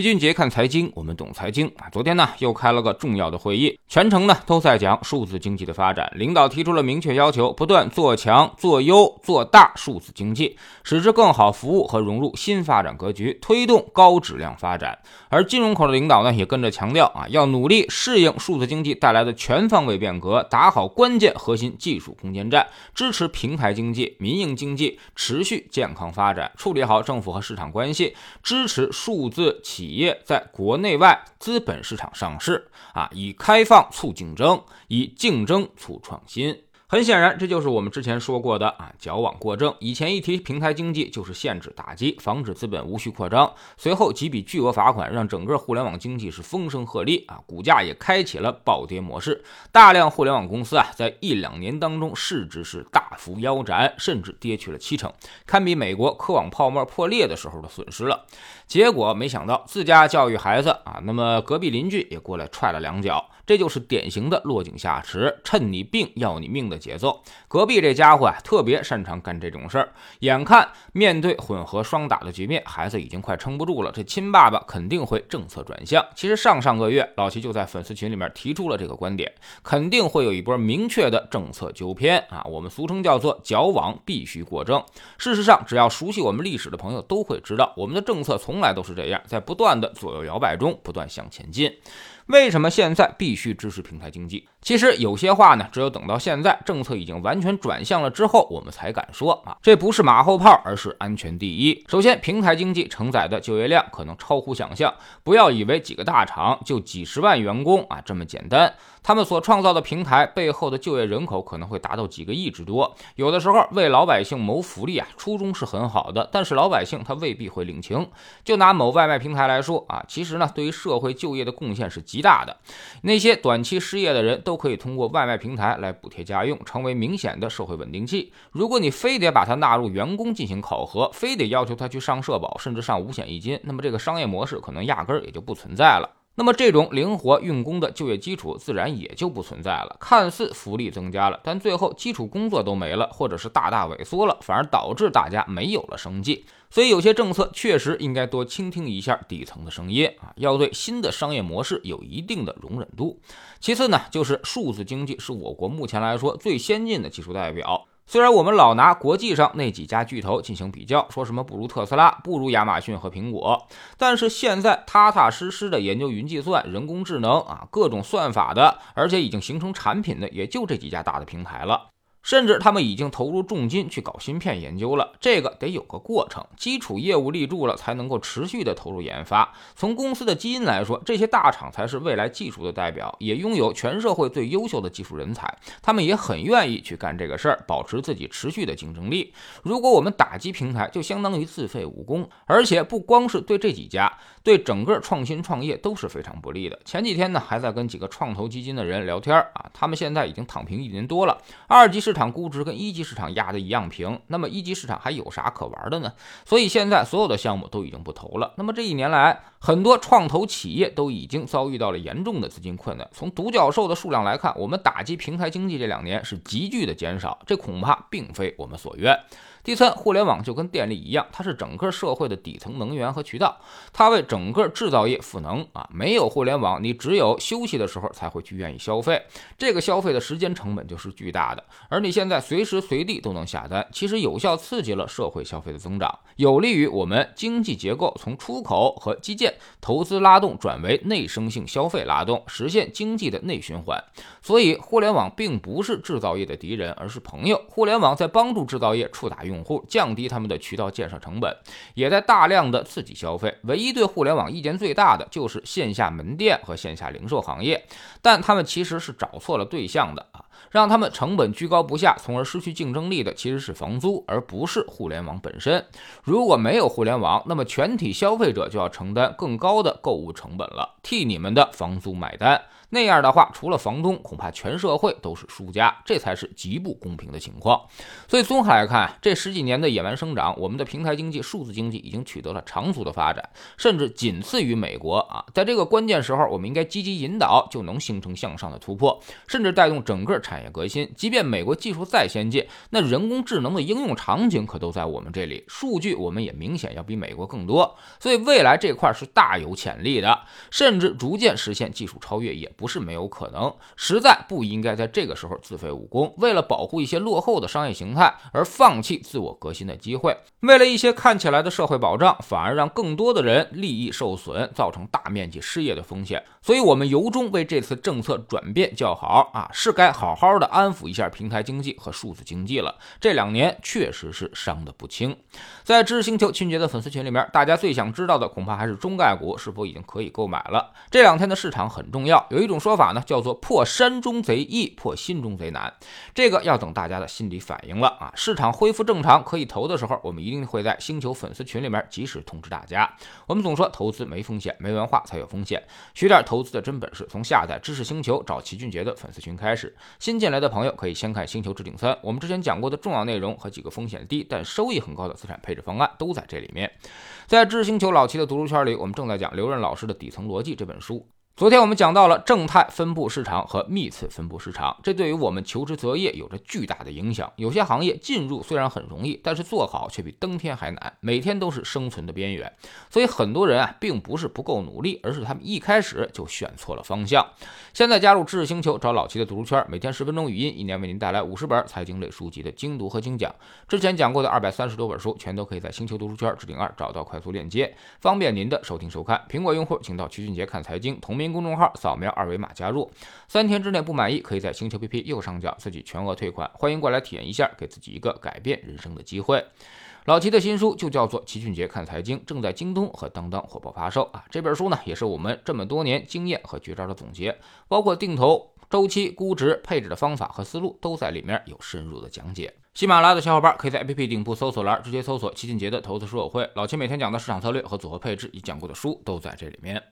齐俊杰看财经，我们懂财经啊。昨天呢，又开了个重要的会议，全程呢都在讲数字经济的发展。领导提出了明确要求，不断做强、做优、做大数字经济，使之更好服务和融入新发展格局，推动高质量发展。而金融口的领导呢，也跟着强调啊，要努力适应数字经济带来的全方位变革，打好关键核心技术攻坚战，支持平台经济、民营经济持续健康发展，处理好政府和市场关系，支持数字企。业在国内外资本市场上市啊，以开放促竞争，以竞争促创新。很显然，这就是我们之前说过的啊，矫枉过正。以前一提平台经济，就是限制打击，防止资本无序扩张。随后几笔巨额罚款，让整个互联网经济是风声鹤唳啊，股价也开启了暴跌模式。大量互联网公司啊，在一两年当中市值是大幅腰斩，甚至跌去了七成，堪比美国科网泡沫破裂的时候的损失了。结果没想到，自家教育孩子啊，那么隔壁邻居也过来踹了两脚。这就是典型的落井下石，趁你病要你命的节奏。隔壁这家伙啊，特别擅长干这种事儿。眼看面对混合双打的局面，孩子已经快撑不住了，这亲爸爸肯定会政策转向。其实上上个月，老齐就在粉丝群里面提出了这个观点，肯定会有一波明确的政策纠偏啊，我们俗称叫做矫枉必须过正。事实上，只要熟悉我们历史的朋友都会知道，我们的政策从来都是这样，在不断的左右摇摆中不断向前进。为什么现在必须支持平台经济？其实有些话呢，只有等到现在政策已经完全转向了之后，我们才敢说啊。这不是马后炮，而是安全第一。首先，平台经济承载的就业量可能超乎想象，不要以为几个大厂就几十万员工啊这么简单。他们所创造的平台背后的就业人口可能会达到几个亿之多。有的时候为老百姓谋福利啊，初衷是很好的，但是老百姓他未必会领情。就拿某外卖平台来说啊，其实呢，对于社会就业的贡献是极大的。那些短期失业的人都可以通过外卖平台来补贴家用，成为明显的社会稳定器。如果你非得把它纳入员工进行考核，非得要求他去上社保，甚至上五险一金，那么这个商业模式可能压根儿也就不存在了。那么这种灵活用工的就业基础自然也就不存在了。看似福利增加了，但最后基础工作都没了，或者是大大萎缩了，反而导致大家没有了生计。所以有些政策确实应该多倾听一下底层的声音啊，要对新的商业模式有一定的容忍度。其次呢，就是数字经济是我国目前来说最先进的技术代表。虽然我们老拿国际上那几家巨头进行比较，说什么不如特斯拉、不如亚马逊和苹果，但是现在踏踏实实的研究云计算、人工智能啊，各种算法的，而且已经形成产品的，也就这几家大的平台了。甚至他们已经投入重金去搞芯片研究了，这个得有个过程，基础业务立住了，才能够持续的投入研发。从公司的基因来说，这些大厂才是未来技术的代表，也拥有全社会最优秀的技术人才，他们也很愿意去干这个事儿，保持自己持续的竞争力。如果我们打击平台，就相当于自废武功，而且不光是对这几家，对整个创新创业都是非常不利的。前几天呢，还在跟几个创投基金的人聊天啊，他们现在已经躺平一年多了，二级市。场估值跟一级市场压的一样平，那么一级市场还有啥可玩的呢？所以现在所有的项目都已经不投了。那么这一年来，很多创投企业都已经遭遇到了严重的资金困难。从独角兽的数量来看，我们打击平台经济这两年是急剧的减少，这恐怕并非我们所愿。第三，互联网就跟电力一样，它是整个社会的底层能源和渠道，它为整个制造业赋能啊。没有互联网，你只有休息的时候才会去愿意消费，这个消费的时间成本就是巨大的。而你现在随时随地都能下单，其实有效刺激了社会消费的增长，有利于我们经济结构从出口和基建投资拉动转为内生性消费拉动，实现经济的内循环。所以，互联网并不是制造业的敌人，而是朋友。互联网在帮助制造业触达用户，降低他们的渠道建设成本，也在大量的刺激消费。唯一对互联网意见最大的就是线下门店和线下零售行业，但他们其实是找错了对象的啊！让他们成本居高不下，从而失去竞争力的其实是房租，而不是互联网本身。如果没有互联网，那么全体消费者就要承担更高的购物成本了，替你们的房租买单。那样的话，除了房东，恐怕全社会都是输家，这才是极不公平的情况。所以综合来看，这十几年的野蛮生长，我们的平台经济、数字经济已经取得了长足的发展，甚至仅次于美国啊。在这个关键时候，我们应该积极引导，就能形成向上的突破，甚至带动整个产产业革新。即便美国技术再先进，那人工智能的应用场景可都在我们这里，数据我们也明显要比美国更多。所以未来这块是大有潜力的，甚至逐渐实现技术超越也不是没有可能。实在不应该在这个时候自废武功，为了保护一些落后的商业形态而放弃自我革新的机会，为了一些看起来的社会保障，反而让更多的人利益受损，造成大面积失业的风险。所以，我们由衷为这次政策转变叫好啊！是该好好好的安抚一下平台经济和数字经济了。这两年确实是伤得不轻。在知识星球俊杰的粉丝群里面，大家最想知道的恐怕还是中概股是否已经可以购买了。这两天的市场很重要，有一种说法呢，叫做破山中贼易，破心中贼难。这个要等大家的心理反应了啊！市场恢复正常可以投的时候，我们一定会在星球粉丝群里面及时通知大家。我们总说投资没风险，没文化才有风险，学点。投资的真本事，从下载知识星球找齐俊杰的粉丝群开始。新进来的朋友可以先看《星球置顶三》，我们之前讲过的重要内容和几个风险低但收益很高的资产配置方案都在这里面。在知识星球老齐的读书圈里，我们正在讲刘润老师的《底层逻辑》这本书。昨天我们讲到了正态分布市场和幂次分布市场，这对于我们求职择业有着巨大的影响。有些行业进入虽然很容易，但是做好却比登天还难，每天都是生存的边缘。所以很多人啊，并不是不够努力，而是他们一开始就选错了方向。现在加入知识星球，找老齐的读书圈，每天十分钟语音，一年为您带来五十本财经类书籍的精读和精讲。之前讲过的二百三十多本书，全都可以在星球读书圈置顶二找到快速链接，方便您的收听收看。苹果用户请到曲俊杰看财经同名。公众号扫描二维码加入，三天之内不满意，可以在星球 APP 右上角自己全额退款。欢迎过来体验一下，给自己一个改变人生的机会。老齐的新书就叫做《齐俊杰看财经》，正在京东和当当火爆发售啊！这本书呢，也是我们这么多年经验和绝招的总结，包括定投、周期、估值、配置的方法和思路，都在里面有深入的讲解。喜马拉雅的小伙伴可以在 APP 顶部搜索栏直接搜索“齐俊杰的投资书友会”，老齐每天讲的市场策略和组合配置，已讲过的书都在这里面。